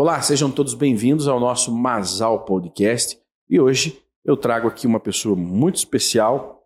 Olá, sejam todos bem-vindos ao nosso Masal Podcast. E hoje eu trago aqui uma pessoa muito especial,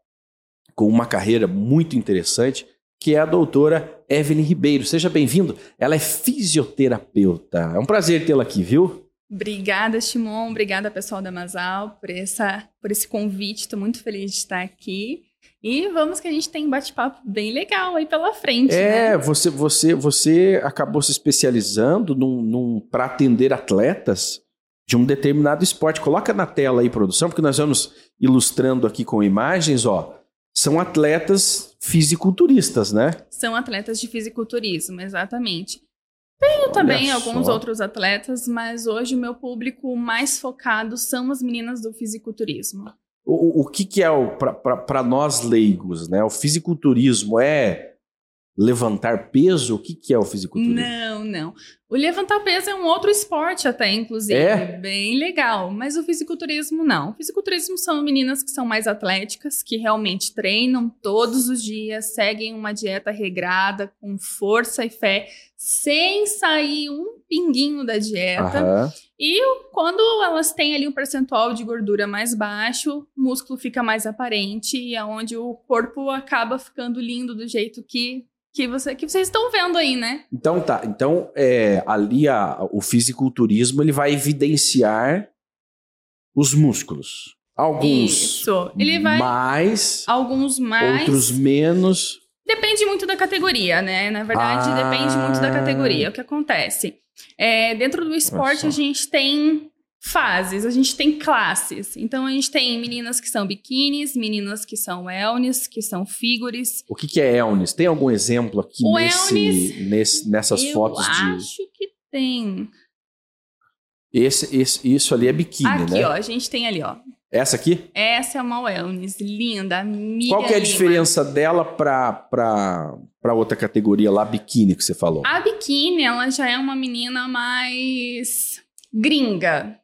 com uma carreira muito interessante, que é a doutora Evelyn Ribeiro. Seja bem-vindo. Ela é fisioterapeuta. É um prazer tê-la aqui, viu? Obrigada, Shimon. Obrigada, pessoal da Masal, por, essa, por esse convite. Estou muito feliz de estar aqui. E vamos que a gente tem um bate-papo bem legal aí pela frente. É, né? você, você, você acabou se especializando num, num para atender atletas de um determinado esporte. Coloca na tela aí, produção, porque nós vamos ilustrando aqui com imagens, ó. São atletas fisiculturistas, né? São atletas de fisiculturismo, exatamente. Tenho também Olha alguns só. outros atletas, mas hoje o meu público mais focado são as meninas do fisiculturismo. O, o- que, que é para nós leigos, né? O fisiculturismo é levantar peso? O que, que é o fisiculturismo? Não, não. O levantar peso é um outro esporte até, inclusive. É? Bem legal. Mas o fisiculturismo não. O fisiculturismo são meninas que são mais atléticas, que realmente treinam todos os dias, seguem uma dieta regrada, com força e fé, sem sair um pinguinho da dieta. Aham. E quando elas têm ali um percentual de gordura mais baixo, o músculo fica mais aparente e é onde o corpo acaba ficando lindo do jeito que, que, você, que vocês estão vendo aí, né? Então tá. Então é, ali a- o fisiculturismo ele vai evidenciar os músculos. Alguns Isso. Ele vai. mais, Alguns mais. outros menos. Depende muito da categoria, né? Na verdade, Ah. depende muito da categoria. O que acontece? É, dentro do esporte, a gente tem fases, a gente tem classes. Então, a gente tem meninas que são biquínis, meninas que são wellness, que são figures. O que, que é Elnis? Tem algum exemplo aqui O nesse, Elnis, nesse- nessas Eu fotos de. acho que tem. Esse, esse- isso ali é biquíni, aqui, né? ó, a gente tem ali, ó. Essa aqui? Essa é uma wellness linda, Miriam Qual que é a Lima. diferença dela pra, pra, pra outra categoria lá, biquíni, que você falou? A biquíni, ela já é uma menina mais gringa.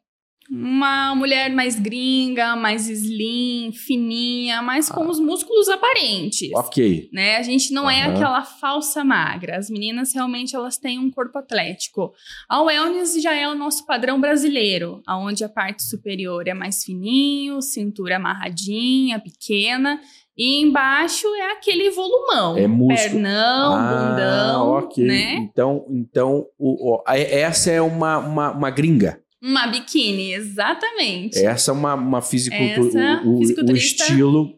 Uma mulher mais gringa, mais slim, fininha, mas com Ah. os músculos aparentes. Ok. Né? A gente não é Aham. aquela falsa magra. As meninas realmente elas têm um corpo atlético. A wellness já é o nosso padrão brasileiro, onde a parte superior é mais fininho, cintura amarradinha, pequena, e embaixo é aquele volumão. É músculo. Pernão, Ah, bundão, ok. né? Então, então o, o- essa é uma, uma, uma gringa. Uma biquíni, exatamente. Essa é uma, uma fisicultura. Essa, o, o- o estilo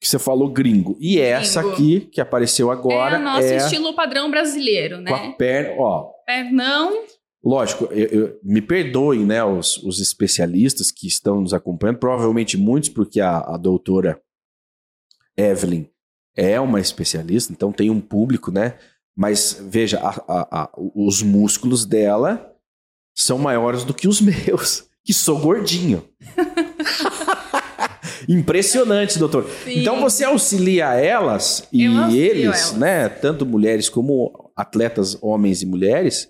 que você falou gringo. E essa Gringo. aqui, que apareceu é agora, o nosso é estilo padrão brasileiro, com a né? perna. Ó, Pernão, lógico, eu- eu- me perdoem, né, os, os especialistas que estão nos acompanhando, provavelmente muitos, porque a, a doutora Evelyn é uma especialista, então tem um público, né? Mas veja, a- a- os músculos dela são maiores do que os meus, que sou gordinho. Impressionante, doutor. sim. Então você auxilia elas e eles, elas. né, tanto mulheres como atletas homens e mulheres,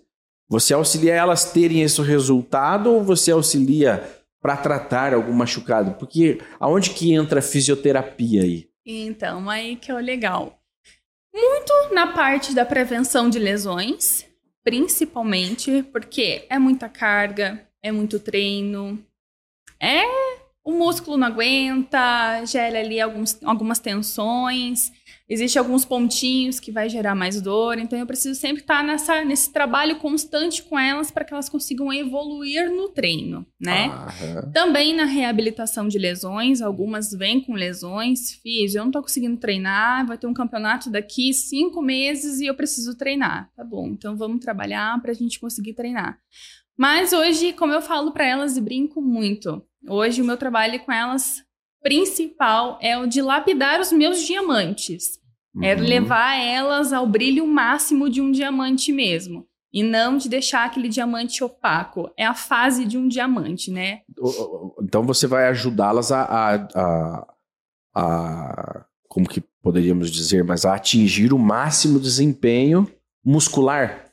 você auxilia elas terem esse resultado ou você auxilia para tratar algum machucado? Porque aonde que entra a fisioterapia aí? Então, aí que é o legal. Muito na parte da prevenção de lesões, principalmente porque é muita carga, é muito treino, é o músculo não aguenta, gera ali alguns, algumas tensões, existe alguns pontinhos que vai gerar mais dor, então eu preciso sempre estar nessa, nesse trabalho constante com elas para que elas consigam evoluir no treino, né? Aham. Também na reabilitação de lesões, algumas vêm com lesões. Fiz, eu não tô conseguindo treinar, vai ter um campeonato daqui cinco meses e eu preciso treinar. Tá bom, então vamos trabalhar pra gente conseguir treinar. Mas hoje, como eu falo pra elas e brinco muito, hoje o meu trabalho com elas principal é o de lapidar os meus diamantes. É Uhum. levar elas ao brilho máximo de um diamante mesmo. E não de deixar aquele diamante opaco. É a fase de um diamante, né? Então você vai ajudá-las a, a, a- a- como que poderíamos dizer, mas a atingir o máximo desempenho muscular.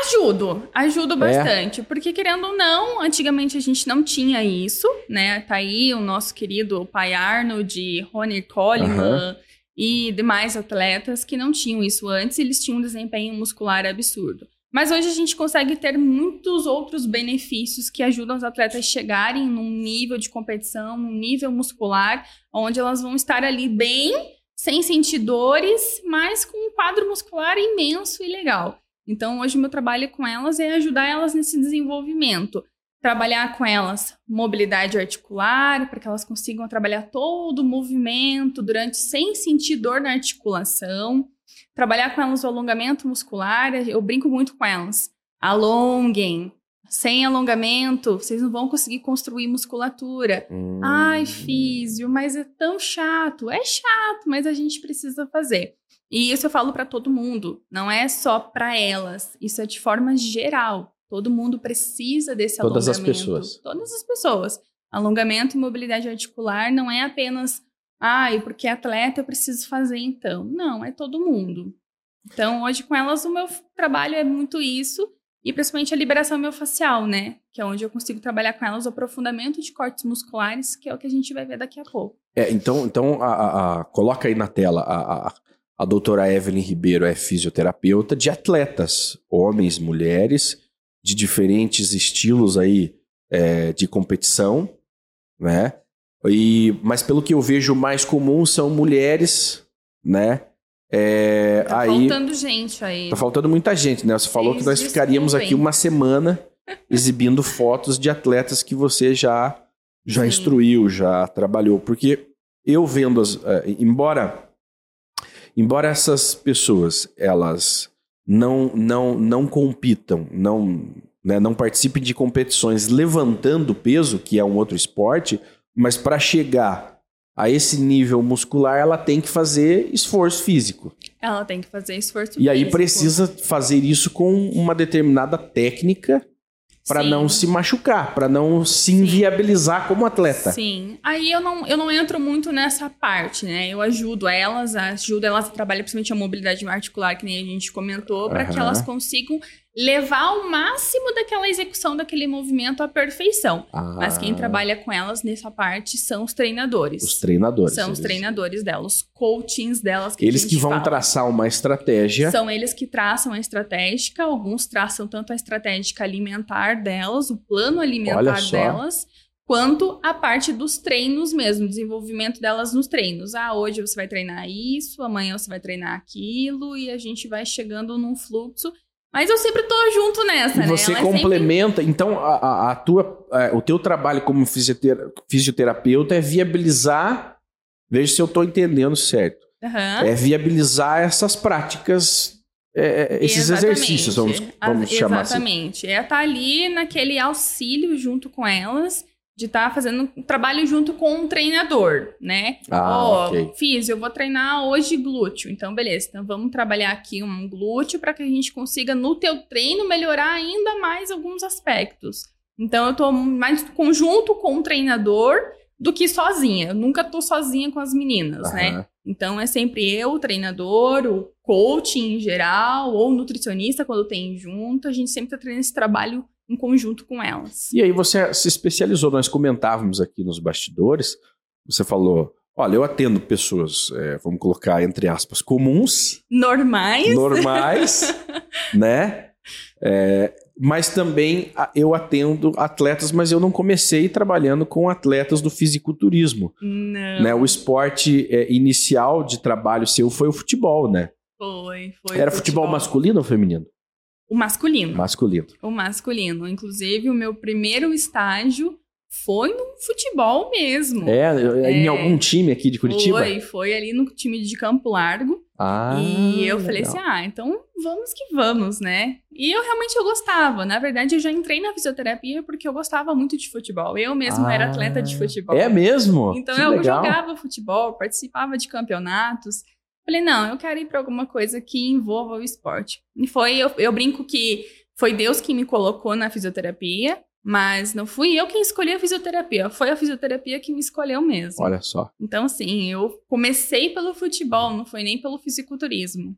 Ajudo, ajudo bastante. Porque, querendo ou não, antigamente a gente não tinha isso, né? Tá aí o nosso querido pai Arnold, Ronnie Coleman Aham. e demais atletas que não tinham isso antes, eles tinham um desempenho muscular absurdo. Mas hoje a gente consegue ter muitos outros benefícios que ajudam os atletas a chegarem num nível de competição, um nível muscular, onde elas vão estar ali bem, sem sentir dores, mas com um quadro muscular imenso e legal. Então, hoje meu trabalho com elas é ajudar elas nesse desenvolvimento. Trabalhar com elas mobilidade articular, para que elas consigam trabalhar todo o movimento durante sem sentir dor na articulação Trabalhar com elas o alongamento muscular, eu brinco muito com elas. Alonguem. Sem alongamento, vocês não vão conseguir construir musculatura. Hum. Ai, físio, mas é tão chato. É chato, mas a gente precisa fazer. E isso eu falo para todo mundo, não é só para elas, isso é de forma geral. Todo mundo precisa desse Todas alongamento. Todas as pessoas. Todas as pessoas. Alongamento e mobilidade articular não é apenas ah, e porque atleta eu preciso fazer então. Não, é todo mundo. Então, hoje com elas, o meu trabalho é muito isso, e principalmente a liberação miofascial, né? Que é onde eu consigo trabalhar com elas o aprofundamento de cortes musculares, que é o que a gente vai ver daqui a pouco. É, então, então a, a, a, coloca aí na tela a, a, doutora Evelyn Ribeiro é fisioterapeuta de atletas, homens, mulheres, de diferentes estilos aí é, de competição, né? E, mas pelo que eu vejo mais comum são mulheres, né? É, tá aí, faltando gente aí. Tá faltando muita gente, né? Você falou que nós ficaríamos aqui uma semana exibindo fotos de atletas que você já, já instruiu, já trabalhou. Porque eu vendo as. Uh, embora, embora essas pessoas elas não, não, não compitam, não, né, não participem de competições levantando peso, que é um outro esporte mas para chegar a esse nível muscular, ela tem que fazer esforço físico. Ela tem que fazer esforço e físico. E aí precisa fazer isso com uma determinada técnica para não se machucar, para não se inviabilizar Sim. como atleta. Sim. Aí eu não, eu não entro muito nessa parte, né? Eu ajudo elas, ajudo elas a trabalhar principalmente a mobilidade articular, que nem a gente comentou, para uhum. que elas consigam levar ao máximo daquela execução daquele movimento à perfeição. Ah. Mas quem trabalha com elas nessa parte são os treinadores. Os treinadores. São eles... os treinadores delas, os coachings delas. Que eles que vão fala. traçar uma estratégia. São eles que traçam a estratégica, alguns traçam tanto a estratégica alimentar delas, o plano alimentar delas, quanto a parte dos treinos mesmo, desenvolvimento delas nos treinos. Ah, hoje você vai treinar isso, amanhã você vai treinar aquilo, e a gente vai chegando num fluxo mas eu sempre tô junto nessa, e né? Você é complementa, sempre... então a, a, tua, a, é, o teu trabalho como fisioterapeuta é viabilizar, veja se eu estou entendendo certo, uhum. é viabilizar essas práticas, é, é esses exatamente. exercícios, vamos, vamos chamar assim. Exatamente, é estar tá ali naquele auxílio junto com elas, de estar tá fazendo um trabalho junto com um treinador, né? Ah, Ó, okay. fiz, eu vou treinar hoje glúteo. Então, beleza. Então, vamos trabalhar aqui um glúteo para que a gente consiga, no teu treino, melhorar ainda mais alguns aspectos. Então, eu tô mais conjunto com o treinador do que sozinha. Eu nunca tô sozinha com as meninas, né? Então, é sempre eu, o treinador, o coach em geral, ou nutricionista quando tem junto. A gente sempre tá treinando esse trabalho em conjunto com elas. E aí você se especializou, nós comentávamos aqui nos bastidores, você falou, olha, eu atendo pessoas, é, vamos colocar entre aspas, comuns. Normais. Normais, né? É, mas também eu atendo atletas, mas eu não comecei trabalhando com atletas do fisiculturismo. Não. Né? O esporte é, inicial de trabalho seu foi o futebol, né? Foi, foi. Era futebol, futebol masculino ou feminino? O masculino. Masculino. O masculino. Inclusive, o meu primeiro estágio foi no futebol mesmo. É, é, em algum time aqui de Curitiba? Foi, foi ali no time de Campo Largo. Ah, e eu legal. falei assim, ah, então vamos que vamos, né? E eu realmente eu gostava. Na verdade, eu já entrei na fisioterapia porque eu gostava muito de futebol. Eu mesmo ah, era atleta de futebol. É mesmo? Então que eu legal. jogava futebol, participava de campeonatos. Falei, não, eu quero ir para alguma coisa que envolva o esporte. E foi, eu, eu brinco que foi Deus que me colocou na fisioterapia, mas não fui eu quem escolhi a fisioterapia, foi a fisioterapia que me escolheu mesmo. Olha só. Então, assim, eu comecei pelo futebol, não foi nem pelo fisiculturismo.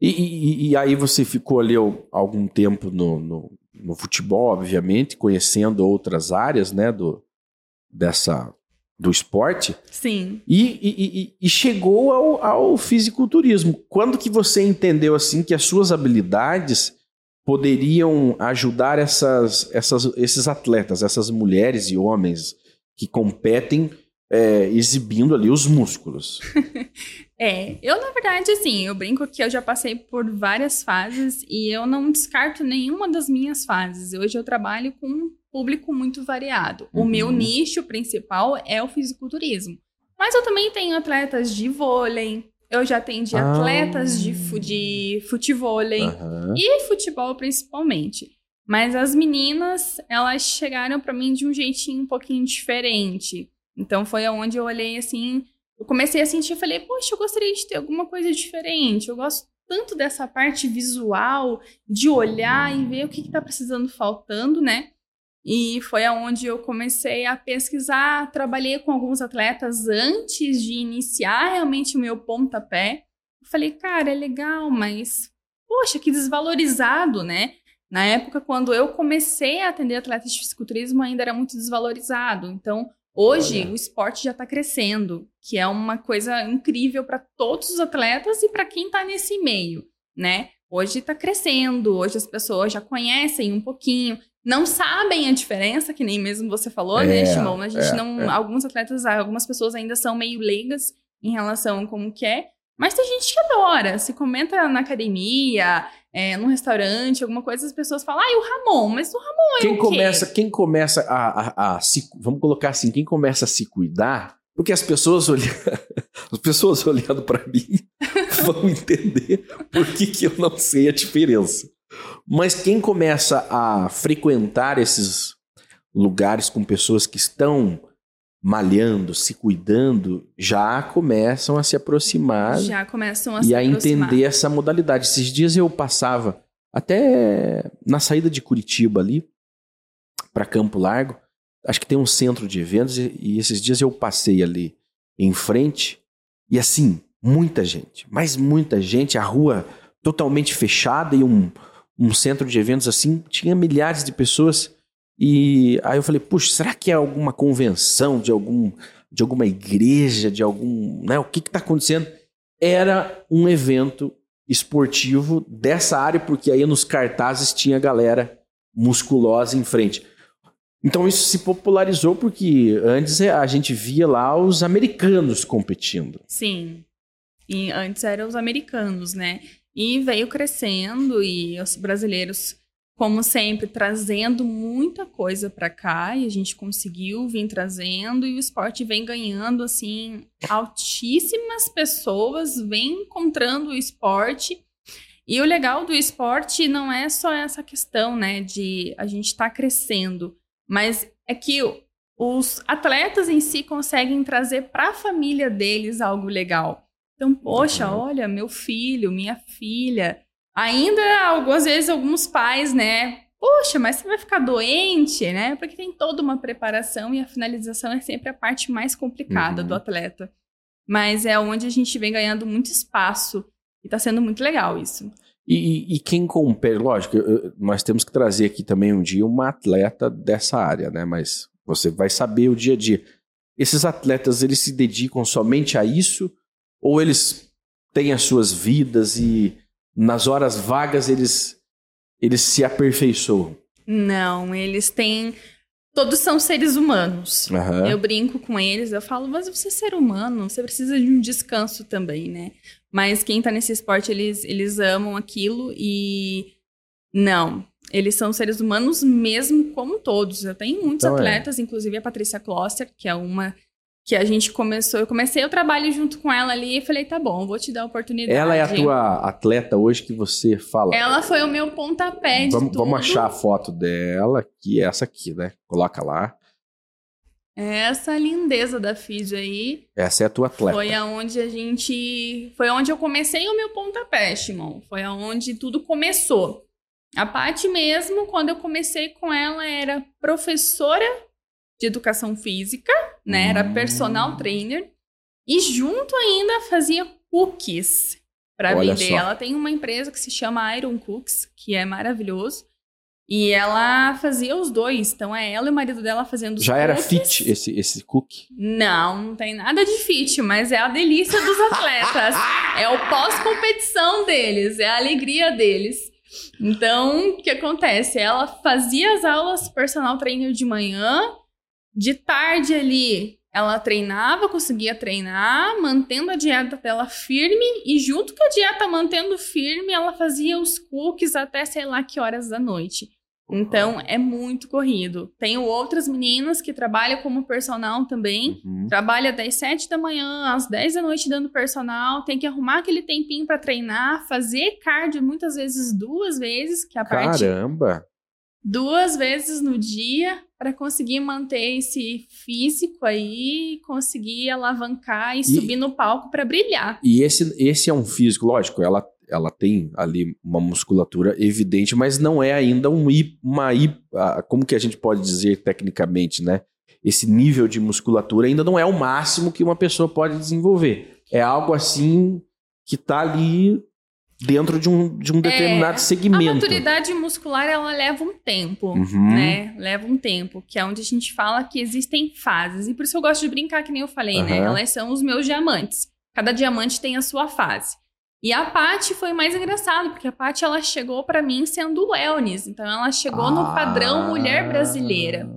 E, e, e aí você ficou ali algum tempo no, no, no, futebol, obviamente, conhecendo outras áreas, né, do, dessa do esporte. Sim. E, e, e, chegou ao, ao fisiculturismo. Quando que você entendeu assim que as suas habilidades poderiam ajudar essas, essas, esses atletas, essas mulheres e homens que competem é, exibindo ali os músculos. é, eu na verdade, assim, eu brinco que eu já passei por várias fases e eu não descarto nenhuma das minhas fases. Hoje eu trabalho com público muito variado. Uhum. O meu nicho principal é o fisiculturismo. Mas eu também tenho atletas de vôlei, eu já atendi ah. atletas de, de futevôlei uhum. e futebol principalmente. Mas as meninas, elas chegaram para mim de um jeitinho um pouquinho diferente. Então foi aonde eu olhei assim, eu comecei a sentir, falei, poxa, eu gostaria de ter alguma coisa diferente. Eu gosto tanto dessa parte visual, de olhar e ver o que está precisando faltando, né? E foi aonde eu comecei a pesquisar, trabalhei com alguns atletas antes de iniciar realmente o meu pontapé. Eu falei, cara, é legal, mas poxa, que desvalorizado, né? Na época, quando eu comecei a atender atletas de fisiculturismo, ainda era muito desvalorizado. Então, hoje, Olha. o esporte já está crescendo, que é uma coisa incrível para todos os atletas e para quem está nesse meio, né? Hoje está crescendo, hoje as pessoas já conhecem um pouquinho, não sabem a diferença, que nem mesmo você falou, né, é, né, Shimon? A gente é, não. É. Alguns atletas, algumas pessoas ainda são meio leigas em relação a como que é. Mas tem gente que adora. Se comenta na academia, é, num restaurante, alguma coisa, as pessoas falam, ah, e o Ramon, mas o Ramon é quem o começa, Quem começa a, a, a, se, vamos colocar assim, quem começa a se cuidar, porque as pessoas olhando, as pessoas olhando para mim vão entender por que, que eu não sei a diferença. Mas quem começa a frequentar esses lugares com pessoas que estão malhando, se cuidando, já começam a se aproximar. Já começam a e se a aproximar. entender essa modalidade. Esses dias eu passava até na saída de Curitiba ali para Campo Largo. Acho que tem um centro de eventos e, e esses dias eu passei ali em frente e assim, muita gente, mas muita gente, a rua totalmente fechada e um um centro de eventos assim, tinha milhares de pessoas. E aí eu falei, puxa, será que é alguma convenção de algum de alguma igreja, de algum, né, o que está acontecendo? Era um evento esportivo dessa área, porque aí nos cartazes tinha galera musculosa em frente. Então isso se popularizou porque antes a gente via lá os americanos competindo. Sim. E antes eram os americanos, né? E veio crescendo e os brasileiros, como sempre, trazendo muita coisa para cá e a gente conseguiu vir trazendo e o esporte vem ganhando assim, altíssimas pessoas vêm encontrando o esporte. E o legal do esporte não é só essa questão, né, de a gente estar tá crescendo, mas é que os atletas em si conseguem trazer para a família deles algo legal. Então, poxa, olha, meu filho, minha filha. Ainda, algumas vezes, alguns pais, né? Poxa, mas você vai ficar doente, né? Porque tem toda uma preparação e a finalização é sempre a parte mais complicada uhum. do atleta. Mas é onde a gente vem ganhando muito espaço e tá sendo muito legal isso. E, e, quem compete, lógico, nós temos que trazer aqui também um dia uma atleta dessa área, né? Mas você vai saber o dia a dia. Esses atletas, eles se dedicam somente a isso ou eles têm as suas vidas e nas horas vagas eles, eles se aperfeiçoam? Não, eles têm. Todos são seres humanos. Uhum. Eu brinco com eles, eu falo, mas você é ser humano, você precisa de um descanso também, né? Mas quem tá nesse esporte, eles, eles amam aquilo e. Não, eles são seres humanos mesmo como todos. Eu tenho muitos então é. atletas, é. inclusive a Patrícia Kloster, que é uma que a gente começou, eu comecei o trabalho junto com ela ali e falei, tá bom, vou te dar a oportunidade. Ela é a tua atleta hoje que você fala. Ela foi o meu pontapé de vamos, tudo. Vamos achar a foto dela, que é essa aqui, né? Coloca lá. É essa lindeza da Fiji aí. Essa é a tua atleta. Foi aonde a gente, foi onde eu comecei o meu pontapé, Shimon. Foi aonde tudo começou. A Paty mesmo, quando eu comecei com ela, era professora de educação física, né? Era personal hum. trainer. E junto ainda fazia cookies para vender. Só. Ela tem uma empresa que se chama Iron Cooks, que é maravilhoso. E ela fazia os dois. Então é ela e o marido dela fazendo os Já cookies. era fit esse, esse cookie? Não, não tem nada de fit, mas é a delícia dos atletas. é o pós-competição deles, é a alegria deles. Então, o que acontece? Ela fazia as aulas personal trainer de manhã, de tarde ali ela treinava, conseguia treinar, mantendo a dieta dela firme, e junto com a dieta mantendo firme, ela fazia os cookies até sei lá que horas da noite. Então é muito corrido. Tenho outras meninas que trabalham como personal também. Uhum. Trabalha das 7 da manhã às 10 da noite dando personal. Tem que arrumar aquele tempinho para treinar, fazer cardio muitas vezes duas vezes, que é a Caramba. parte. Duas vezes no dia para conseguir manter esse físico aí, conseguir alavancar e, e subir no palco para brilhar. E esse, esse é um físico, lógico, ela ela tem ali uma musculatura evidente, mas não é ainda um uma como que a gente pode dizer tecnicamente, né? Esse nível de musculatura ainda não é o máximo que uma pessoa pode desenvolver. É algo assim que está ali dentro de um, de um determinado é, segmento. A maturidade muscular ela leva um tempo, uhum. né? Leva um tempo, que é onde a gente fala que existem fases. E por isso eu gosto de brincar, que nem eu falei, uhum. né? Elas são os meus diamantes. Cada diamante tem a sua fase. E a Paty foi mais engraçado, porque a Paty ela chegou para mim sendo wellness, então ela chegou ah. no padrão mulher brasileira.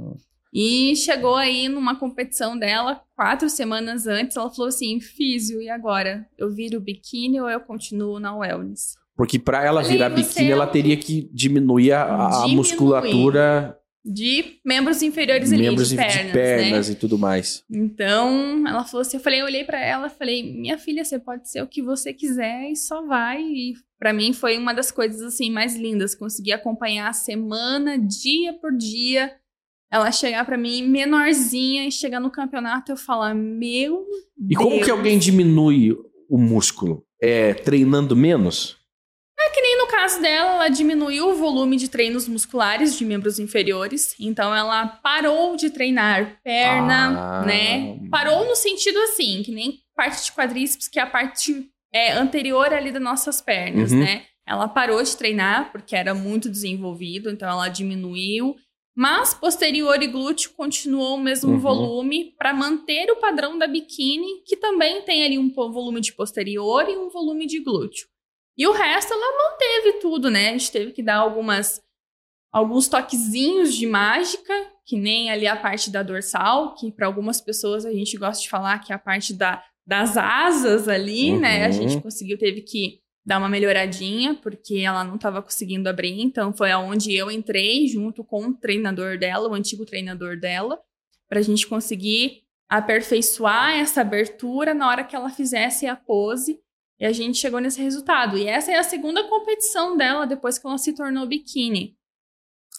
E chegou aí numa competição dela, quatro semanas antes, ela falou assim: físio, e agora? Eu viro biquíni ou eu continuo na wellness? Porque para ela virar biquíni, ela teria que diminuir a, a musculatura de membros inferiores ali, membros de pernas, de pernas né? e tudo mais. Então, ela falou assim, eu falei, eu olhei para ela, falei, minha filha, você pode ser o que você quiser e só vai. E para mim foi uma das coisas assim mais lindas, conseguir acompanhar a semana, dia por dia, ela chegar para mim menorzinha e chegar no campeonato eu falar, meu E Deus. como que alguém diminui o músculo? É treinando menos? É que nem no caso dela, ela diminuiu o volume de treinos musculares de membros inferiores. Então ela parou de treinar perna, ah. né? Parou no sentido assim, que nem parte de quadríceps, que é a parte é, anterior ali das nossas pernas, uhum. né? Ela parou de treinar porque era muito desenvolvido, então ela diminuiu. Mas posterior e glúteo continuou o mesmo uhum. volume para manter o padrão da biquíni, que também tem ali um volume de posterior e um volume de glúteo. E o resto ela manteve tudo, né? A gente teve que dar algumas alguns toquezinhos de mágica, que nem ali a parte da dorsal, que para algumas pessoas a gente gosta de falar que é a parte da, das asas ali, uhum. né? A gente uhum. conseguiu, teve que dar uma melhoradinha, porque ela não estava conseguindo abrir, então foi aonde eu entrei junto com o treinador dela, o antigo treinador dela, para a gente conseguir aperfeiçoar essa abertura na hora que ela fizesse a pose e a gente chegou nesse resultado. E essa é a segunda competição dela depois que ela se tornou biquíni.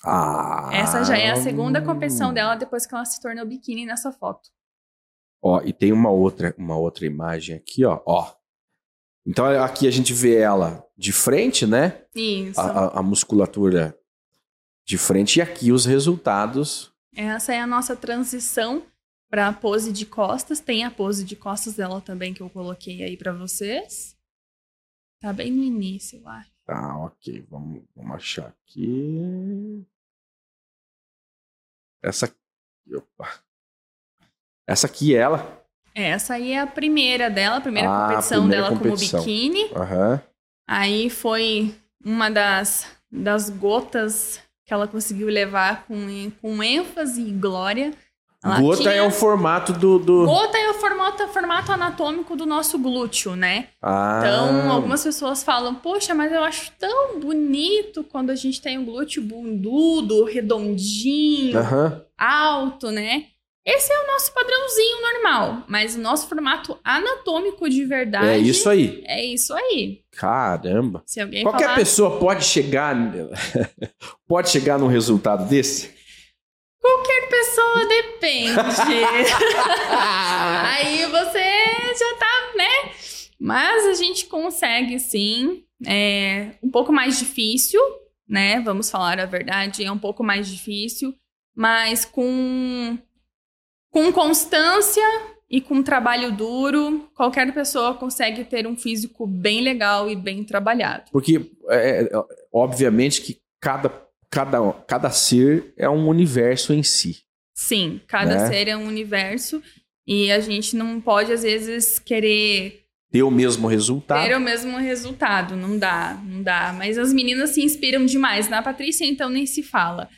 Ah. Essa já é a segunda competição dela depois que ela se tornou biquíni nessa foto. Ó, e tem uma outra, uma outra imagem aqui, ó. ó. Então aqui a gente vê ela de frente, né? Isso. A, a, musculatura de frente e aqui os resultados. Essa é a nossa transição para a pose de costas. Tem a pose de costas dela também que eu coloquei aí para vocês. Tá bem no início, eu acho. Tá, ok. Vamos, vamos achar aqui. Essa. Opa. Essa aqui é ela. Essa aí é a primeira dela, a primeira ah, competição primeira dela competição. como biquíni. Uhum. Aí foi uma das, das gotas que ela conseguiu levar com, com ênfase e glória. Ela Gota tinha... é o formato do, do. Gota é o formato, formato anatômico do nosso glúteo, né? Ah. Então, algumas pessoas falam, poxa, mas eu acho tão bonito quando a gente tem um glúteo bundudo, redondinho, uhum. alto, né? Esse é o nosso padrãozinho normal, mas o nosso formato anatômico de verdade. É isso aí. É isso aí. Caramba. Qualquer falar... pessoa pode chegar pode chegar num resultado desse? Qualquer pessoa depende. Aí você já tá, né? Mas a gente consegue sim. É um pouco mais difícil, né? Vamos falar a verdade, é um pouco mais difícil, mas com com constância e com trabalho duro, qualquer pessoa consegue ter um físico bem legal e bem trabalhado. Porque, é, é obviamente, que cada cada, cada ser é um universo em si. Sim, cada né? ser é um universo e a gente não pode, às vezes, querer ter o mesmo resultado. Ter o mesmo resultado, não dá, não dá. Mas as meninas se inspiram demais. Na Patrícia, então, nem se fala.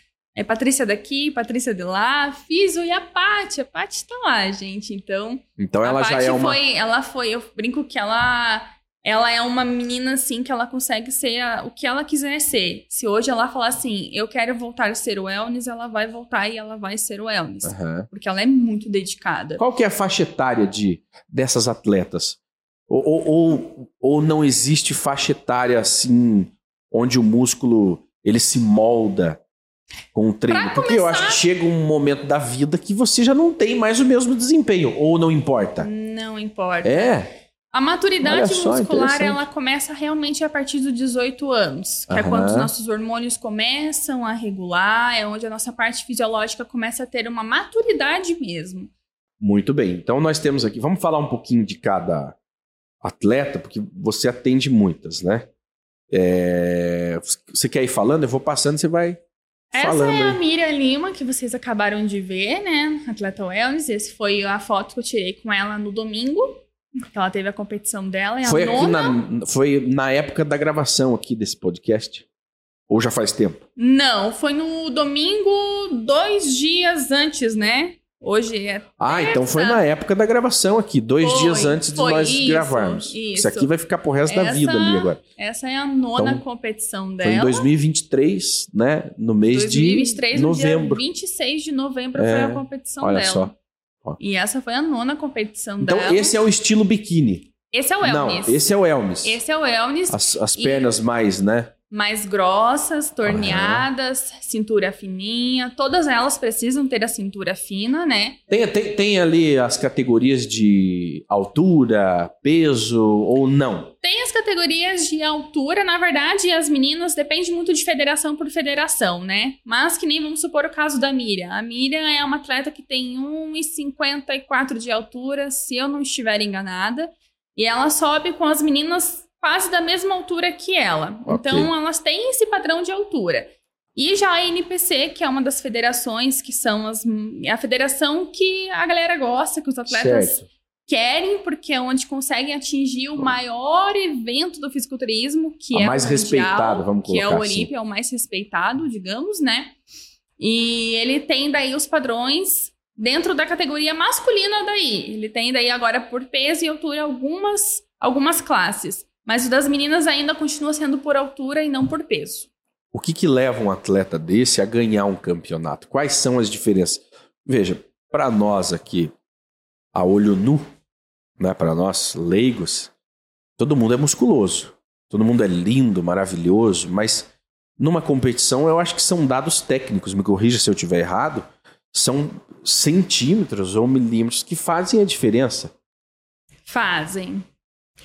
É Patrícia daqui, Patrícia de lá, Fiso e a Paty. A Paty tá lá, gente. Então. Então ela já é uma. Foi, ela foi, eu brinco que ela. Ela é uma menina, assim, que ela consegue ser a, o que ela quiser ser. Se hoje ela falar assim, eu quero voltar a ser o Elnis, ela vai voltar e ela vai ser o Elnis. Aham. Porque ela é muito dedicada. Qual que é a faixa etária de, dessas atletas? Ou, ou, ou, ou não existe faixa etária assim, onde o músculo ele se molda com o treino? Pra Porque eu acho que chega um momento da vida que você já não tem mais o mesmo desempenho, ou não importa. Não importa. É, A maturidade só, muscular, ela começa realmente a partir dos 18 anos, que é Aham. quando os nossos hormônios começam a regular, é onde a nossa parte fisiológica começa a ter uma maturidade mesmo. muito bem. Então nós temos aqui, vamos falar um pouquinho de cada atleta, porque você atende muitas, né? É, você quer ir falando? Eu vou passando, você vai Essa falando. é a. Miriam Lima, que vocês acabaram de ver, né? Atleta wellness. Esse foi a foto que eu tirei com ela no domingo, que ela teve a competição dela. Foi nona. na, foi na época da gravação aqui desse podcast? Ou já faz tempo? Não, foi no domingo, dois dias antes, né? Hoje é Ah, então foi na época da gravação aqui, dois Foi, dias antes de foi, nós isso, gravarmos. isso. Isso aqui vai ficar pro resto da Essa- vida ali agora. Essa é a nona Então, competição Foi dela. em 2023, né? No mês 2023, de no novembro. dia 26 de novembro É, foi a competição Olha dela. só. E essa foi a nona competição Então dela. esse é o estilo biquíni. Esse é o Não, wellness. esse é o Elmis. Esse é o wellness. As, as E- pernas mais, né? Mais grossas, torneadas, cintura fininha. Todas elas precisam ter a cintura fina, né? Tem, tem, tem ali as categorias de altura, peso ou não? Tem as categorias de altura, na verdade, as meninas depende muito de federação por federação, né? Mas que nem vamos supor o caso da Miriam. A Miriam é uma atleta que tem 1,54 de altura, se eu não estiver enganada, e ela sobe com as meninas quase da mesma altura que ela. Ok. Então elas têm esse padrão de altura. E já a NPC, que é uma das federações que são as é a federação que a galera gosta, que os atletas Certo. querem, porque é onde conseguem atingir o maior evento do fisiculturismo, que A é mais mundial, respeitado, vamos que é o colocar assim. Olímpia, é o mais respeitado, digamos, né? E ele tem daí os padrões dentro da categoria masculina daí. Ele tem daí agora por peso e altura algumas algumas classes, mas o das meninas ainda continua sendo por altura e não por peso. O que, que leva um atleta desse a ganhar um campeonato? Quais são as diferenças? Veja, para nós aqui, a olho nu, né, para nós leigos, todo mundo é musculoso, todo mundo é lindo, maravilhoso, mas numa competição eu acho que são dados técnicos, me corrija se eu estiver errado, são centímetros ou milímetros que fazem a diferença. Fazem.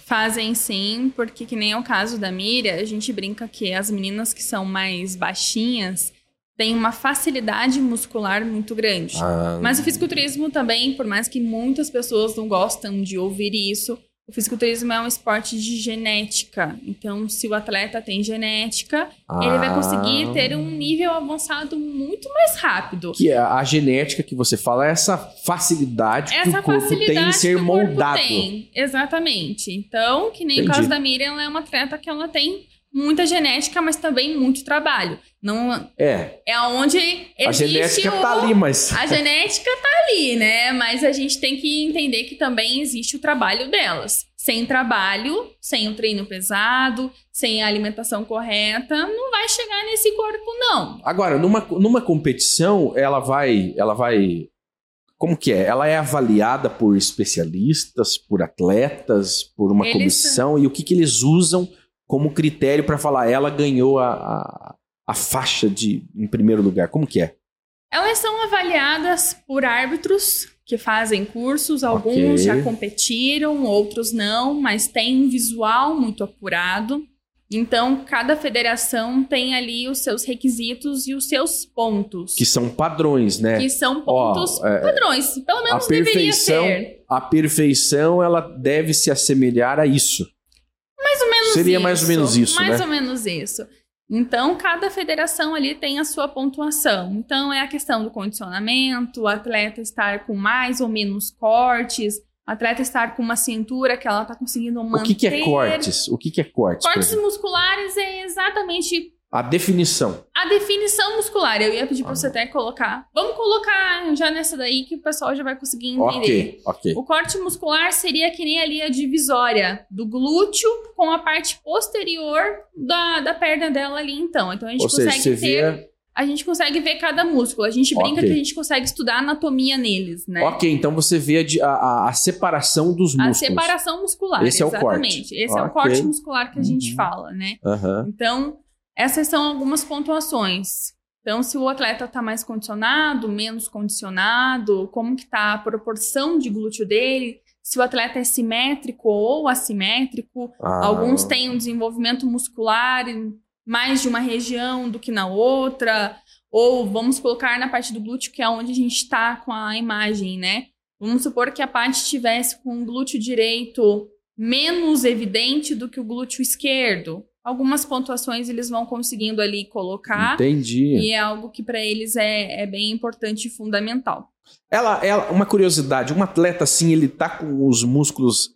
Fazem sim, porque que nem é o caso da Miriam, a gente brinca que as meninas que são mais baixinhas têm uma facilidade muscular muito grande. Ah, Mas o fisiculturismo também, por mais que muitas pessoas não gostam de ouvir isso, o fisiculturismo é um esporte de genética. Então, se o atleta tem genética, ele vai conseguir ah. ter um nível avançado muito mais rápido. Que é a genética que você fala é essa facilidade que Essa o corpo tem em ser que moldado. tem. Exatamente. Então, que nem Entendi. o caso da Miriam, ela é uma atleta que ela tem muita genética, mas também muito trabalho. Não É, é onde a existe genética o... tá ali, mas. A genética tá ali, né? Mas a gente tem que entender que também existe o trabalho delas. Sem trabalho, sem o treino pesado, sem a alimentação correta, não vai chegar nesse corpo, não. Agora, numa, numa competição, ela vai. Ela vai. Como que é? Ela é avaliada por especialistas, por atletas, por uma Eles- comissão, e o que, que eles usam como critério para falar ela ganhou a, a, a faixa de em primeiro lugar? Como que é? Elas são avaliadas por árbitros que fazem cursos, alguns Ok. já competiram, outros não, mas tem um visual muito apurado. Então, cada federação tem ali os seus requisitos e os seus pontos. Que são padrões, né? que são pontos é, padrões. Pelo a menos deveria perfeição, ser. a perfeição, ela deve se assemelhar a isso. Seria isso. mais ou menos isso, Mais né? ou menos isso. Então, cada federação ali tem a sua pontuação. Então, é a questão do condicionamento, o atleta estar com mais ou menos cortes, atleta estar com uma cintura que ela está conseguindo manter. O que, que é cortes? O que, que é cortes? Cortes musculares é exatamente A definição. a definição muscular. Eu ia pedir para Ah. você até colocar. Vamos colocar já nessa daí que o pessoal já vai conseguir entender. Ok, ok. O corte muscular seria que nem ali a divisória do glúteo com a parte posterior da, da perna dela ali, então. Então a gente Ou seja, consegue você ter. vê. A gente consegue ver cada músculo. A gente brinca Ok. que a gente consegue estudar a anatomia neles, né? Ok, então você vê a, a- a- a separação dos A músculos. separação muscular. Esse é o corte. exatamente. Esse é o corte muscular que a gente Uhum. fala, né? Aham. Então, essas são algumas pontuações. Então, se o atleta está mais condicionado, menos condicionado, como que tá a proporção de glúteo dele, se o atleta é simétrico ou assimétrico, Ah, alguns têm um desenvolvimento muscular em mais de uma região do que na outra, ou vamos colocar na parte do glúteo, que é onde a gente está com a imagem, né? Vamos supor que a parte estivesse com o glúteo direito menos evidente do que o glúteo esquerdo. Algumas pontuações eles vão conseguindo ali colocar, Entendi. e é algo que para eles é, é bem importante e fundamental. Ela, ela, uma curiosidade, um atleta assim, ele tá com os músculos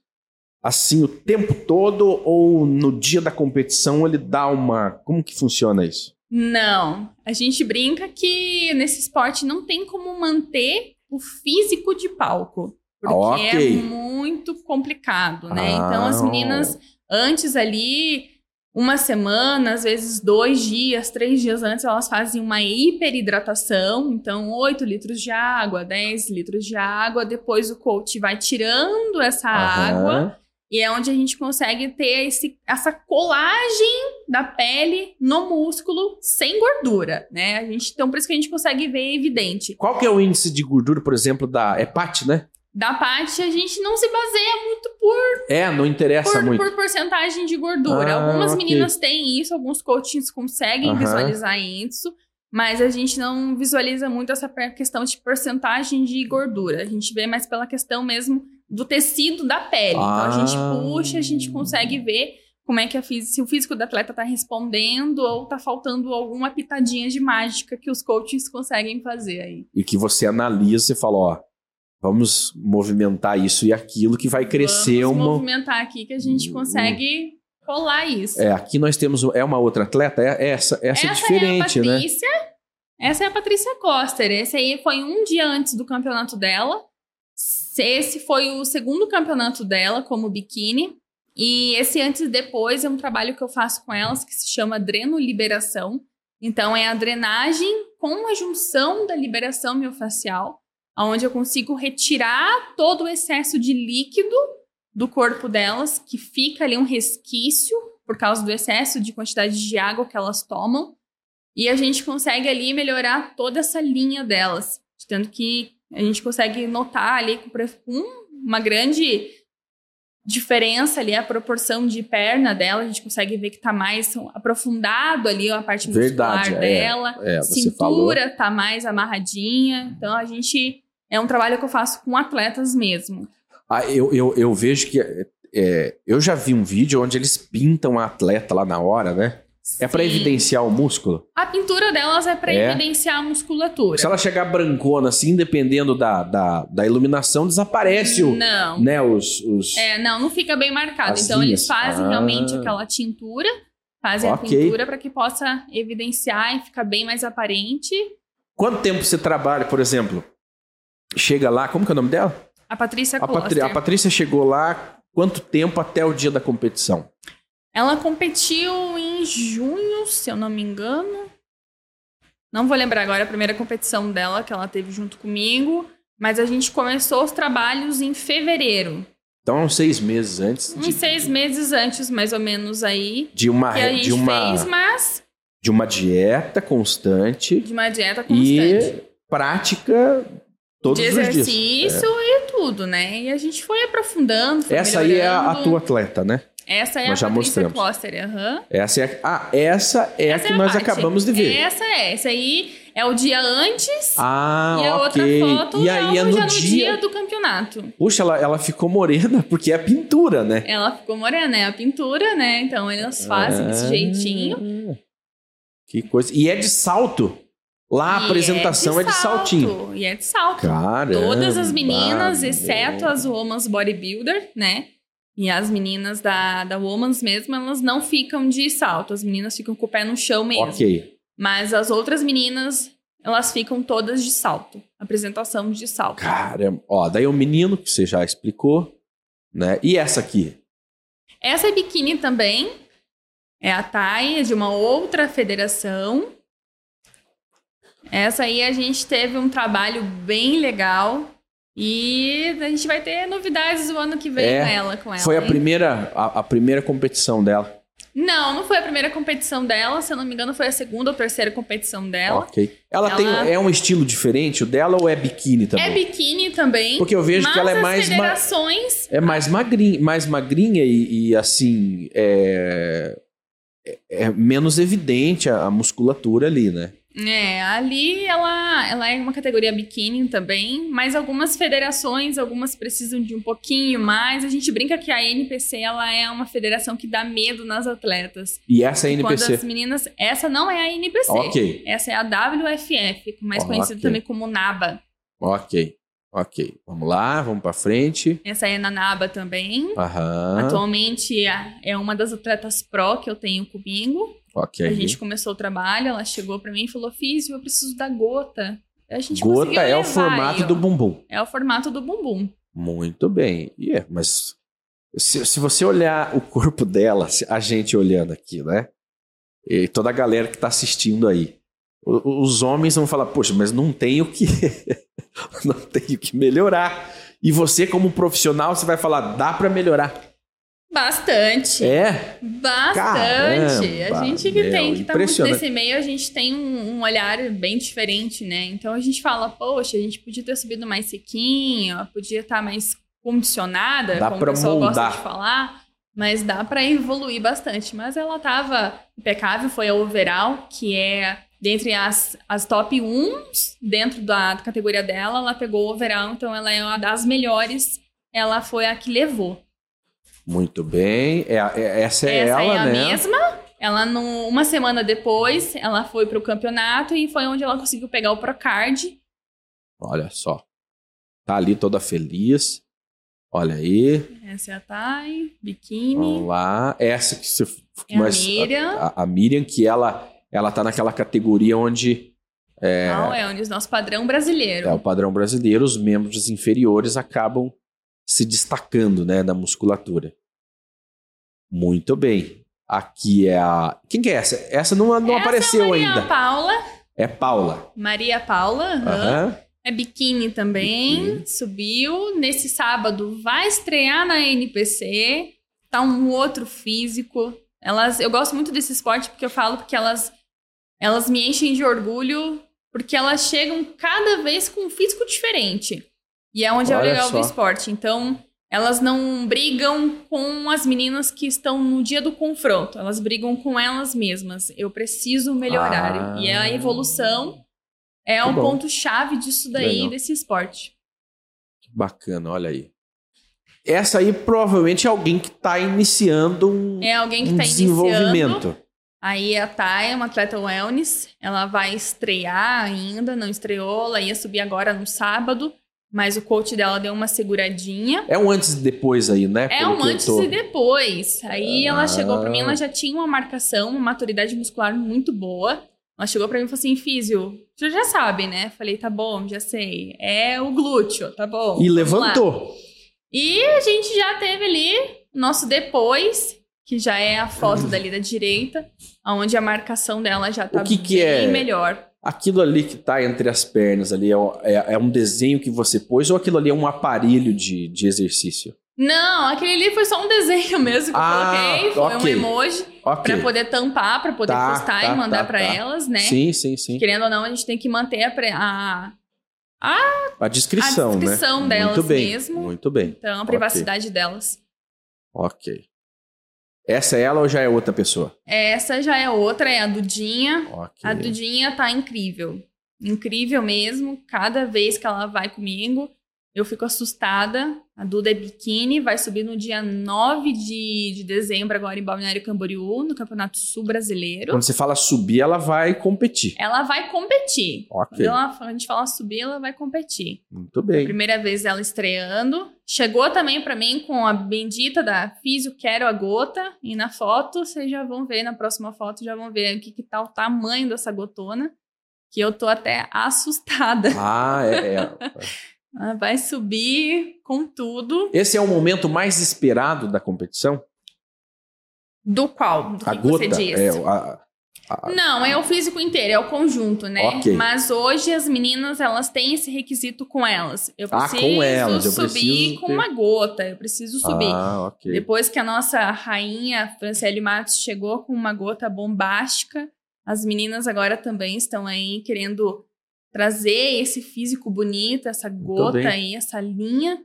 assim o tempo todo ou no dia da competição ele dá uma. Como que funciona isso? Não, a gente brinca que nesse esporte não tem como manter o físico de palco. Porque Ah, ok. é muito complicado, né? Ah, então as meninas, antes ali, uma semana, às vezes dois dias, três dias antes, elas fazem uma hiperidratação. Então, 8 litros de água, 10 litros de água. Depois o coach vai tirando essa água. Aham. E é onde a gente consegue ter esse, essa colagem da pele no músculo sem gordura, né? A gente, então, por isso que a gente consegue ver evidente. Qual que é o índice de gordura, por exemplo, da hepate, né? Da parte, a gente não se baseia muito por, É, não interessa por, muito. por porcentagem de gordura. Ah, Algumas ok. meninas têm isso, alguns coachings conseguem Aham. visualizar isso, mas a gente não visualiza muito essa questão de porcentagem de gordura. A gente vê mais pela questão mesmo do tecido da pele. Então a gente Ah. puxa, a gente consegue ver como é que a se o físico do atleta tá respondendo ou tá faltando alguma pitadinha de mágica que os coaches conseguem fazer aí. E que você analisa e fala, ó, vamos movimentar isso e aquilo que vai crescer Vamos uma. movimentar aqui que a gente Hum. consegue colar isso. É, aqui nós temos. É uma outra atleta? É, essa, essa, é diferente, é a né? Patrícia. Essa é a Patrícia Coster. Esse aí foi um dia antes do campeonato dela. Esse foi o segundo campeonato dela como biquíni. E esse antes e depois é um trabalho que eu faço com elas que se chama drenoliberação. Então é a drenagem com a junção da liberação miofascial, onde eu consigo retirar todo o excesso de líquido do corpo delas, que fica ali um resquício por causa do excesso de quantidade de água que elas tomam. E a gente consegue ali melhorar toda essa linha delas. Tanto que a gente consegue notar ali uma grande diferença ali, a proporção de perna dela. A gente consegue ver que tá mais aprofundado ali a parte muscular Verdade, é. dela. É, você falou. Cintura tá mais amarradinha. Então a gente. É um trabalho que eu faço com atletas mesmo. Ah, eu, eu, eu vejo que. é, eu já vi um vídeo onde eles pintam a atleta lá na hora, né? É pra Sim. evidenciar o músculo. A pintura delas é para É. evidenciar a musculatura. Se ela chegar brancona assim, dependendo da, da, da iluminação, desaparece o, Não. né, os, os... É, não, não fica bem marcado. As então eles linhas. fazem Ah. realmente aquela tintura, fazem Ok. a pintura para que possa evidenciar e ficar bem mais aparente. Quanto tempo você trabalha, por exemplo? Chega lá, como que é o nome dela? A Patrícia A, Patri- a Patrícia chegou lá, quanto tempo até o dia da competição? Ela competiu em junho, se eu não me engano. Não vou lembrar agora a primeira competição dela que ela teve junto comigo, mas a gente começou os trabalhos em fevereiro. Então, uns seis meses antes Uns de, seis meses antes, mais ou menos, aí. de uma, Que a gente de uma, fez, mas de uma dieta constante de uma dieta constante. e prática todos de exercício e tudo, né? E a gente foi aprofundando. Foi Essa aí é a, a melhorando. tua atleta, né? Essa é Nós já a Patrícia mostramos. Kloster, aham. Essa é a, ah, essa é Essa a que é a nós parte. acabamos de ver. Essa é. Essa aí é o dia antes Ah, e a ok. outra foto e aí é é no, já no dia. dia do campeonato. Puxa, ela, ela ficou morena porque é pintura, né? Ela ficou morena, é a pintura, né? Então elas fazem desse Ah, jeitinho. Que coisa. E é de salto. Lá a E apresentação é de, saltinho. E é de salto. Cara. Todas as meninas, exceto as Woman's Bodybuilder, né? E as meninas da, da Woman's mesmo, elas não ficam de salto. As meninas ficam com o pé no chão mesmo. Ok. Mas as outras meninas, elas ficam todas de salto. Apresentação de salto. Caramba. Ó, daí o menino, que você já explicou, né? E essa aqui? Essa é biquíni também. É a Thay, é de uma outra federação. Essa aí a gente teve um trabalho bem legal. E a gente vai ter novidades o ano que vem É, com ela. Com ela Foi a hein? primeira, a, a primeira competição dela. Não, não foi a primeira competição dela. Se eu não me engano, foi a segunda ou terceira competição dela. Ok. Ela, Ela- tem é um estilo diferente, o dela ou é biquíni também? É biquíni também. Porque eu vejo que ela é mais ma- federações... É mais magrinha, mais magrinha e, e, assim é, é- é menos evidente a, a musculatura ali, né? É, ali ela, ela é uma categoria biquíni também, mas algumas federações, algumas precisam de um pouquinho mais. A gente brinca que a NPC ela é uma federação que dá medo nas atletas. E essa é a Quando NPC. as meninas, essa não é a NPC. Ok, Essa é a WFF, mais Ok. conhecida também como NABA. ok, ok. Vamos lá, vamos pra frente. Essa é na NABA também. Aham. Atualmente é- é uma das atletas pro que eu tenho comigo. Ok. A gente começou o trabalho, ela chegou pra mim e falou: Físio, eu preciso da gota. A gente Gota é o formato aí, do bumbum. É o formato do bumbum. Muito bem. E é, mas se, se você olhar o corpo dela, a gente olhando aqui, né? E toda a galera que tá assistindo aí. Os homens vão falar, poxa, mas não tem o que. não tem o que melhorar. E você, como profissional, você vai falar, dá pra melhorar. Bastante. É? Bastante. Caramba, a gente que meu, tem que tá muito nesse meio, a gente tem um, um olhar bem diferente, né? Então a gente fala, poxa, a gente podia ter subido mais sequinho, podia estar mais condicionada, Dá como o pessoal gosta moldar. de falar. Mas dá pra evoluir bastante. Mas ela tava impecável, foi a overall, que é dentre as, as top 1 dentro da categoria dela, ela pegou o overall, então ela é uma das melhores. Ela foi a que levou. Muito bem. É, é- essa é Essa ela, é a né? mesma. Ela, no, uma semana depois, ela foi pro campeonato e foi onde ela conseguiu pegar o Procard. Olha só. Tá ali toda feliz. Olha aí. Essa é a Thay, biquíni. Vamos lá. Essa que você. É a Miriam. A, a Miriam, que ela, ela tá naquela categoria onde é, Não, é onde o nosso padrão brasileiro. é o padrão brasileiro, os membros inferiores acabam se destacando, né, da musculatura. Muito bem. Aqui é a. Quem que é essa? Essa não, não Essa apareceu é Maria ainda. Paula. É Paula. Maria Paula. aham. Aham. É biquíni também. Biquíni. Subiu. Nesse sábado vai estrear na NPC. Tá um outro físico. Elas, eu gosto muito desse esporte porque eu falo porque elas, elas me enchem de orgulho porque elas chegam cada vez com um físico diferente. E é onde é o Olha legal só. do esporte. Então, elas não brigam com as meninas que estão no dia do confronto. Elas brigam com elas mesmas. Eu preciso melhorar. Ah. E a evolução é um ponto-chave disso daí, Legal. desse esporte. Que bacana, olha aí. Essa aí provavelmente é alguém que está iniciando um, É alguém que um iniciando. desenvolvimento. Aí a Thay é uma atleta wellness. Ela vai estrear ainda, não estreou. Ela ia subir agora no sábado. Mas o coach dela deu uma seguradinha. É um antes e depois aí, né? É um que antes tô- e depois. Aí ela Ah. chegou pra mim, ela já tinha uma marcação, uma maturidade muscular muito boa. Ela chegou pra mim e falou assim: Físio, você já sabe, né? Falei, tá bom, já sei. É o glúteo, tá bom. E vamos lá." levantou. E a gente já teve ali o nosso depois, que já é a foto dali da direita, onde a marcação dela já tá O que que bem é? melhor. Aquilo ali que tá entre as pernas ali é, um- é- é um desenho que você pôs ou aquilo ali é um aparelho de, de exercício? Não, aquele ali foi só um desenho mesmo que eu Ah, coloquei, foi ok. um emoji Ok. pra poder tampar, pra poder Tá, postar tá, e mandar tá, pra tá. elas, né? Sim, sim, sim. Querendo ou não, a gente tem que manter a, pre- a- A descrição, a descrição né? delas Muito bem, mesmo. Muito bem. então, a privacidade delas. Ok. Essa é ela ou já é outra pessoa? Essa já é outra, é a Dudinha. Ok. A Dudinha tá incrível. Incrível mesmo. Cada vez que ela vai comigo, eu fico assustada. A Duda é biquíni, vai subir no dia 9 de, de dezembro, agora em Balneário Camboriú, no Campeonato Sul Brasileiro. Quando você fala subir, ela vai competir. Ela vai competir. Ok. Quando ela- a gente fala subir, ela vai competir. Muito bem. Primeira vez ela estreando. Chegou também pra mim com a bendita da Físio Quero a Gota. E na foto, vocês já vão ver, na próxima foto, já vão ver aqui que tá o tamanho dessa gotona. Que eu tô até assustada. Ah, é, é. Ela vai subir com tudo. Esse é o momento mais esperado da competição? Do qual? Do a que gota? É, a- a- Não, é o físico inteiro, é o conjunto, né? Ok. Mas hoje as meninas, elas têm esse requisito com elas. Eu Ah, preciso com elas, eu subir preciso com ter- uma gota, eu preciso subir. Ah, ok. Depois que a nossa rainha Franciele Matos chegou com uma gota bombástica, as meninas agora também estão aí querendo trazer esse físico bonito, essa gota aí, essa linha.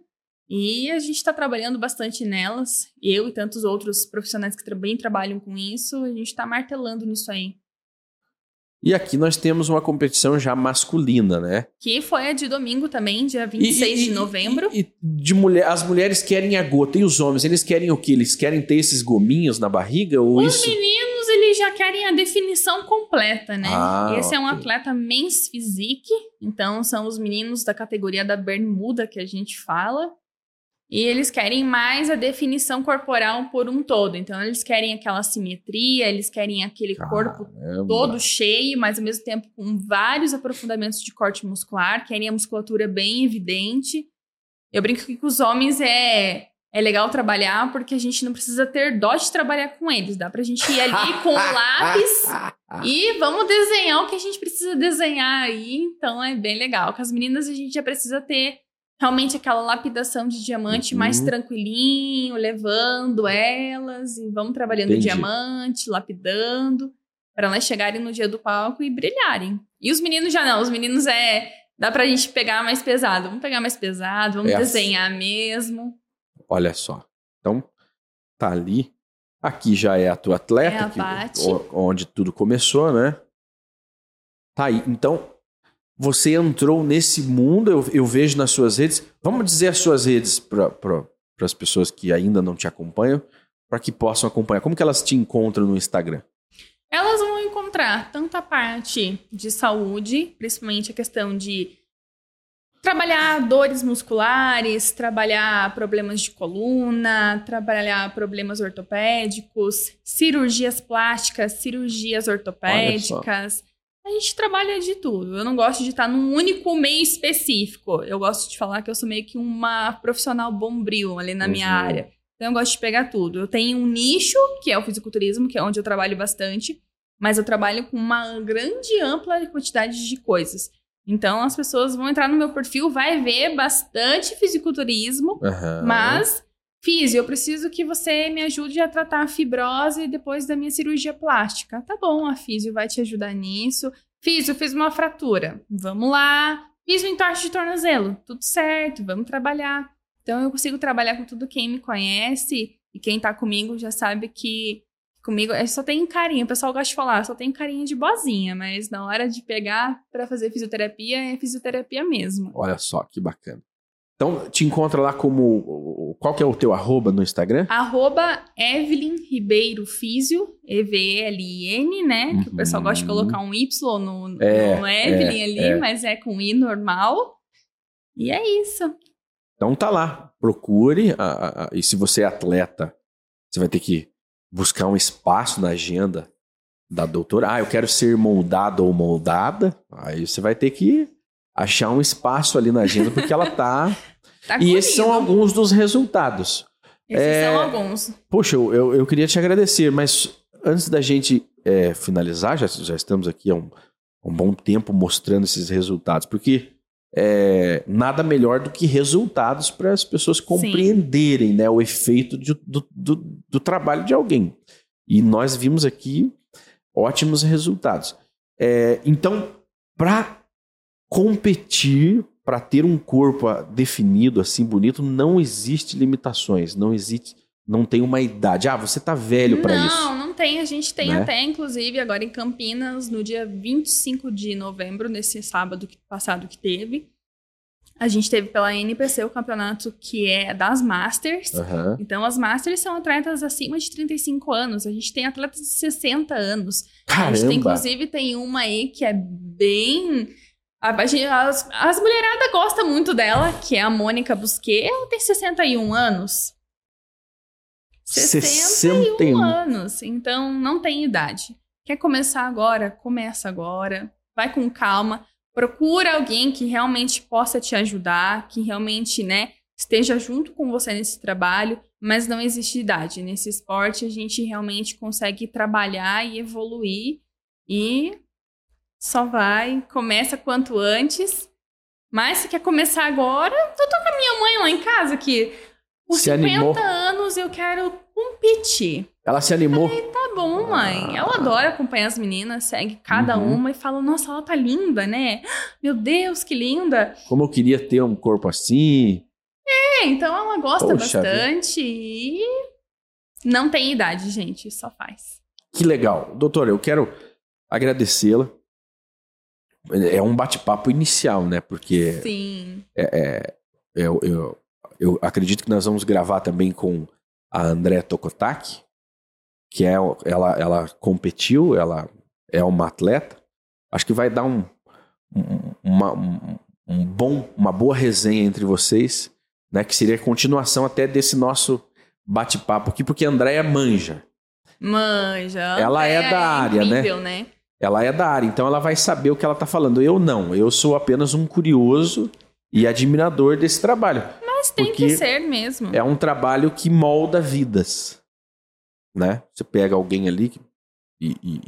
E a gente está trabalhando bastante nelas. Eu e tantos outros profissionais que também trabalham com isso, a gente está martelando nisso aí. E aqui nós temos uma competição já masculina, né? Que foi a de domingo também, dia E- 26 e- de novembro. E, e de mulher, as mulheres querem a gota e os homens, eles querem o quê? Eles querem ter esses gominhos na barriga ou Os isso? meninos, eles já querem a definição completa, né? Ah, Esse é um atleta men's physique, então são os meninos da categoria da bermuda que a gente fala. E eles querem mais a definição corporal por um todo. Então eles querem aquela simetria, eles querem aquele corpo Caramba. todo cheio, mas ao mesmo tempo com vários aprofundamentos de corte muscular, querem a musculatura bem evidente. Eu brinco que com os homens é, é legal trabalhar porque a gente não precisa ter dó de trabalhar com eles. Dá pra gente ir ali com o lápis e vamos desenhar o que a gente precisa desenhar aí. Então é bem legal. Com as meninas a gente já precisa ter realmente aquela lapidação de diamante Uhum. mais tranquilinho, levando elas e vamos trabalhando Entendi. diamante, lapidando, para elas chegarem no dia do palco e brilharem. E os meninos já não, os meninos é. Dá pra gente pegar mais pesado. Vamos pegar mais pesado, vamos É. desenhar mesmo. Olha só. Então, tá ali. Aqui já é a tua atleta, É a que- onde tudo começou, né? Tá aí. Então, você entrou nesse mundo, eu, eu vejo nas suas redes. Vamos dizer as suas redes para as pessoas que ainda não te acompanham, para que possam acompanhar. Como que elas te encontram no Instagram? Elas vão encontrar tanto a parte de saúde, principalmente a questão de trabalhar dores musculares, trabalhar problemas de coluna, trabalhar problemas ortopédicos, cirurgias plásticas, cirurgias ortopédicas. A gente trabalha de tudo. Eu não gosto de estar num único meio específico. Eu gosto de falar que eu sou meio que uma profissional bombril ali na minha Uhum. área. Então eu gosto de pegar tudo. Eu tenho um nicho, que é o fisiculturismo, que é onde eu trabalho bastante, mas eu trabalho com uma grande ampla quantidade de coisas. Então as pessoas vão entrar no meu perfil, vai ver bastante fisiculturismo, Aham. mas Fiz, eu preciso que você me ajude a tratar a fibrose depois da minha cirurgia plástica. Tá bom, a físio vai te ajudar nisso. Fiz, eu fiz uma fratura. Vamos lá. Fiz um entorse de tornozelo. Tudo certo, vamos trabalhar. Então eu consigo trabalhar com tudo quem me conhece e quem tá comigo já sabe que comigo eu só tem carinho. O pessoal gosta de falar, só tem carinho de boazinha, mas na hora de pegar pra fazer fisioterapia é fisioterapia mesmo. Olha só, que bacana. Então, te encontra lá como. Qual que é o teu arroba no Instagram? Arroba Evelyn Ribeiro Físio, E-V-L-I-N, né? Que o pessoal Uhum. gosta de colocar um Y no, É, no Evelyn é, ali, é. mas é com I normal. E é isso. Então tá lá, procure. a- a- a- e se você é atleta, você vai ter que buscar um espaço na agenda da doutora. Ah, eu quero ser moldado ou moldada. Aí você vai ter que achar um espaço ali na agenda, porque ela tá. Tá e esses são alguns dos resultados. Esses é- são alguns. Poxa, eu, eu, queria te agradecer, mas antes da gente é, finalizar, já, já estamos aqui há um, há um bom tempo mostrando esses resultados, porque é, nada melhor do que resultados para as pessoas compreenderem né, o efeito de- do, do, do trabalho de alguém. E nós vimos aqui ótimos resultados. É, então, para competir, para ter um corpo ah, definido assim bonito, não existe limitações, não existe, não tem uma idade. Ah, você tá velho para isso. não tem. A gente tem Né? até, inclusive, agora em Campinas, no dia 25 de novembro, nesse sábado que- passado que teve. A gente teve pela NPC o campeonato que é das Masters. Aham. Então, as Masters são atletas acima de 35 anos. A gente tem atletas de 60 anos. A gente tem, Caramba! inclusive, tem uma aí que é bem. a- gente- as, as mulheradas gostam muito dela, que é a Mônica Busquet. Ela tem 61 anos. 61. anos. Então, não tem idade. Quer começar agora? Começa agora. Vai com calma. Procura alguém que realmente possa te ajudar, que realmente, né, esteja junto com você nesse trabalho, mas não existe idade. Nesse esporte, a gente realmente consegue trabalhar e evoluir e só vai, começa quanto antes. Mas se quer começar agora, eu tô com a minha mãe lá em casa que Se 50 animou? anos eu quero competir. Ela se animou. Tá bom, mãe. Ela adora acompanhar as meninas, segue cada Uhum. uma e fala: Nossa, ela tá linda, né? Meu Deus, que linda. Como eu queria ter um corpo assim. É, então ela gosta Poxa bastante e não tem idade, gente, só faz. Que legal. Doutora, eu quero agradecê-la. É um bate-papo inicial, né? Porque Sim. eu, eu, eu acredito que nós vamos gravar também com a André Tokotaki, que é ela, ela competiu, ela é uma atleta. Acho que vai dar um, um- uma, um, um bom, uma boa resenha entre vocês, né? Que seria a continuação até desse nosso bate-papo aqui, porque a Andréia manja. Manja. Ela é da área, né? né? Ela é da área, então ela vai saber o que ela tá falando. Eu não, eu sou apenas um curioso e admirador desse trabalho. Mas tem Porque que ser mesmo. É um trabalho que molda vidas, né? Você pega alguém ali que- e, e-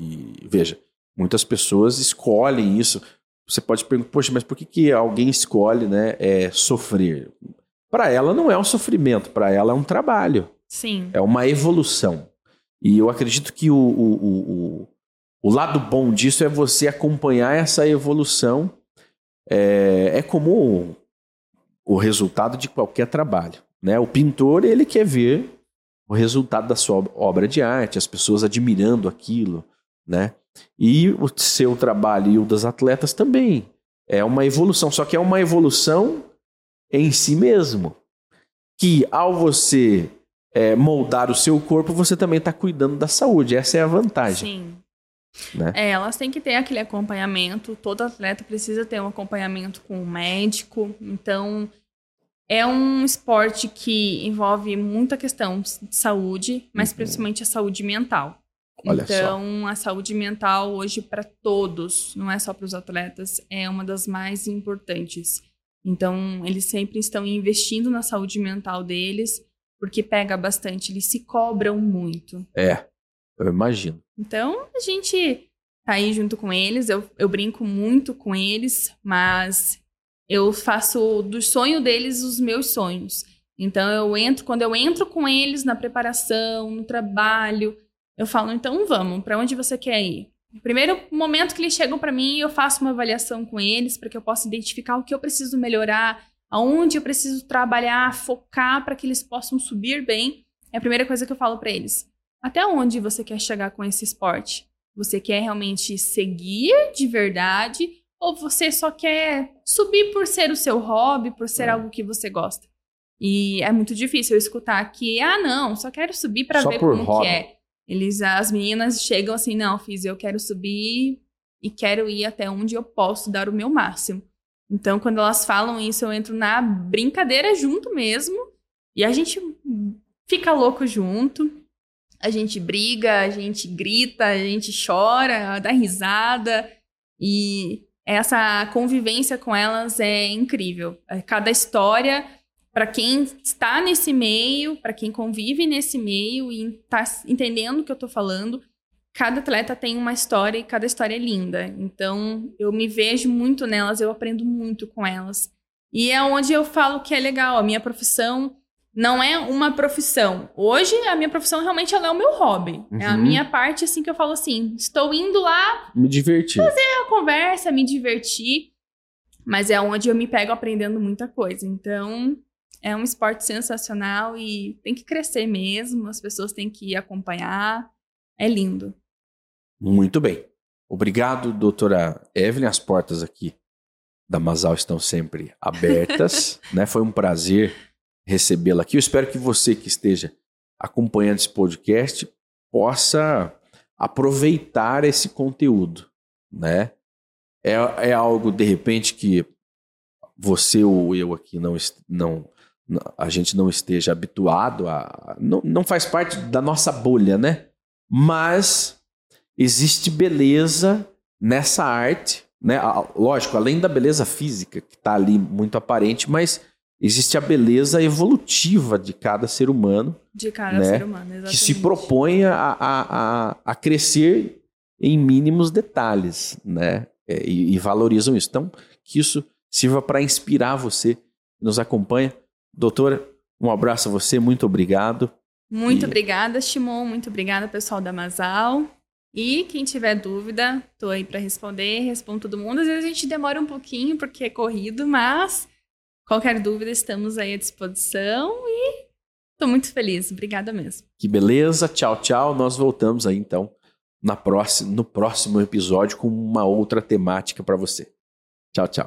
e- veja, muitas pessoas escolhem isso. Você pode perguntar, poxa, mas por que, que alguém escolhe, né, é, sofrer? Para ela não é um sofrimento, para ela é um trabalho. Sim. É uma evolução. E eu acredito que o, o, o, o, o lado bom disso é você acompanhar essa evolução. É, é como o, resultado de qualquer trabalho. Né? O pintor, ele quer ver o resultado da sua ob- obra de arte, as pessoas admirando aquilo. Né? E o seu trabalho e o das atletas também. É uma evolução, só que é uma evolução em si mesmo. Que ao você é, moldar o seu corpo, você também está cuidando da saúde. Essa é a vantagem. Sim. Né? É, elas têm que ter aquele acompanhamento. Todo atleta precisa ter um acompanhamento com um médico. Então, é um esporte que envolve muita questão de saúde, mas Uhum. principalmente a saúde mental. Olha só. então, a saúde mental hoje para todos, não é só para os atletas, é uma das mais importantes. Então, eles sempre estão investindo na saúde mental deles, porque pega bastante, eles se cobram muito. É, eu imagino. Então, a gente tá aí junto com eles. Eu, eu brinco muito com eles, mas eu faço do sonho deles os meus sonhos. Então, eu entro, quando eu entro com eles na preparação, no trabalho, eu falo, então vamos, para onde você quer ir? Primeiro momento que eles chegam para mim, eu faço uma avaliação com eles para que eu possa identificar o que eu preciso melhorar, aonde eu preciso trabalhar, focar para que eles possam subir bem. É a primeira coisa que eu falo para eles. Até onde você quer chegar com esse esporte? Você quer realmente seguir de verdade ou você só quer subir por ser o seu hobby, por ser É. algo que você gosta? E é muito difícil eu escutar que, ah, não, só quero subir para ver como hobby. que é. Eles, as meninas chegam assim, não, fiz, eu quero subir e quero ir até onde eu posso dar o meu máximo. Então, quando elas falam isso, eu entro na brincadeira junto mesmo e a gente fica louco junto. A gente briga, a gente grita, a gente chora, dá risada e essa convivência com elas é incrível. Cada história para quem está nesse meio, para quem convive nesse meio e está entendendo o que eu estou falando, cada atleta tem uma história e cada história é linda. Então, eu me vejo muito nelas, eu aprendo muito com elas. E é onde eu falo que é legal. A minha profissão não é uma profissão. Hoje, a minha profissão realmente ela é o meu hobby. É a Uhum. minha parte, assim, que eu falo assim: estou indo lá Me divertir. a conversa, me divertir, mas é onde eu me pego aprendendo muita coisa. Então, é um esporte sensacional e tem que crescer mesmo, as pessoas têm que acompanhar. É lindo. Muito bem. Obrigado, doutora Evelyn. As portas aqui da Masal estão sempre abertas. né? Foi um prazer recebê-la aqui. Eu espero que você que esteja acompanhando esse podcast possa aproveitar esse conteúdo, né? É, é algo de repente que você ou eu aqui não, não a gente não esteja habituado a não, não faz parte da nossa bolha, né? Mas existe beleza nessa arte, né? Lógico, além da beleza física que está ali muito aparente, mas existe a beleza evolutiva de cada ser humano. De cada né? ser humano, exatamente. Que se propõe a, a, a, a crescer em mínimos detalhes, né? É, e, e, valorizam isso. Então, que isso sirva para inspirar você que nos acompanha. Doutora, um abraço a você, muito obrigado. Muito e... obrigada, Shimon. Muito obrigada, pessoal da Masal. E quem tiver dúvida, tô aí para responder, respondo todo mundo. Às vezes a gente demora um pouquinho porque é corrido, mas qualquer dúvida estamos aí à disposição e tô muito feliz. Obrigada mesmo. Que beleza. Tchau, tchau. Nós voltamos aí então na próxima, no próximo episódio com uma outra temática para você. Tchau, tchau.